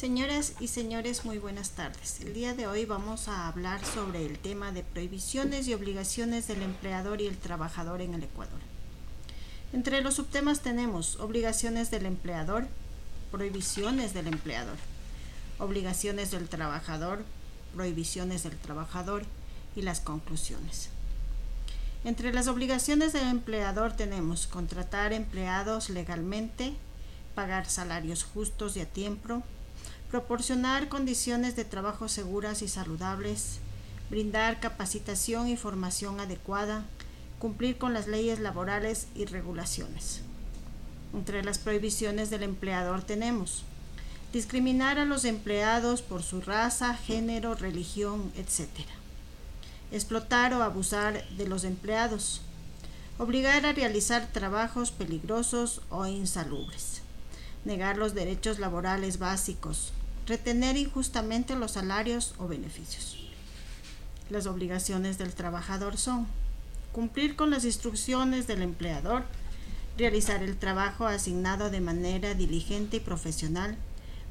Señoras y señores, muy buenas tardes. El día de hoy vamos a hablar sobre el tema de prohibiciones y obligaciones del empleador y el trabajador en el Ecuador. Entre los subtemas tenemos obligaciones del empleador, prohibiciones del empleador, obligaciones del trabajador, prohibiciones del trabajador y las conclusiones. Entre las obligaciones del empleador tenemos contratar empleados legalmente, pagar salarios justos y a tiempo, proporcionar condiciones de trabajo seguras y saludables, brindar capacitación y formación adecuada, cumplir con las leyes laborales y regulaciones. Entre las prohibiciones del empleador tenemos discriminar a los empleados por su raza, género, religión, etc. Explotar o abusar de los empleados. Obligar a realizar trabajos peligrosos o insalubres. Negar los derechos laborales básicos, retener injustamente los salarios o beneficios. Las obligaciones del trabajador son cumplir con las instrucciones del empleador, realizar el trabajo asignado de manera diligente y profesional,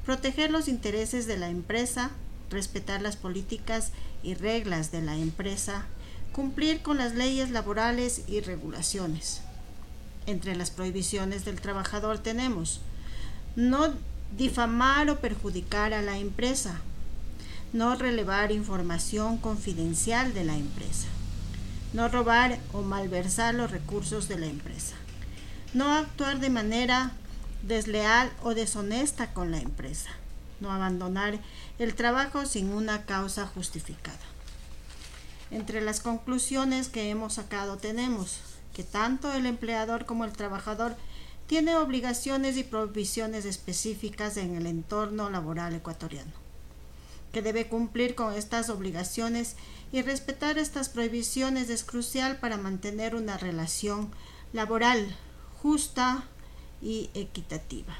proteger los intereses de la empresa, respetar las políticas y reglas de la empresa, cumplir con las leyes laborales y regulaciones. Entre las prohibiciones del trabajador tenemos no difamar o perjudicar a la empresa, no relevar información confidencial de la empresa, no robar o malversar los recursos de la empresa, no actuar de manera desleal o deshonesta con la empresa, no abandonar el trabajo sin una causa justificada. Entre las conclusiones que hemos sacado tenemos que tanto el empleador como el trabajador tiene obligaciones y provisiones específicas en el entorno laboral ecuatoriano, que debe cumplir con estas obligaciones y respetar estas prohibiciones es crucial para mantener una relación laboral justa y equitativa.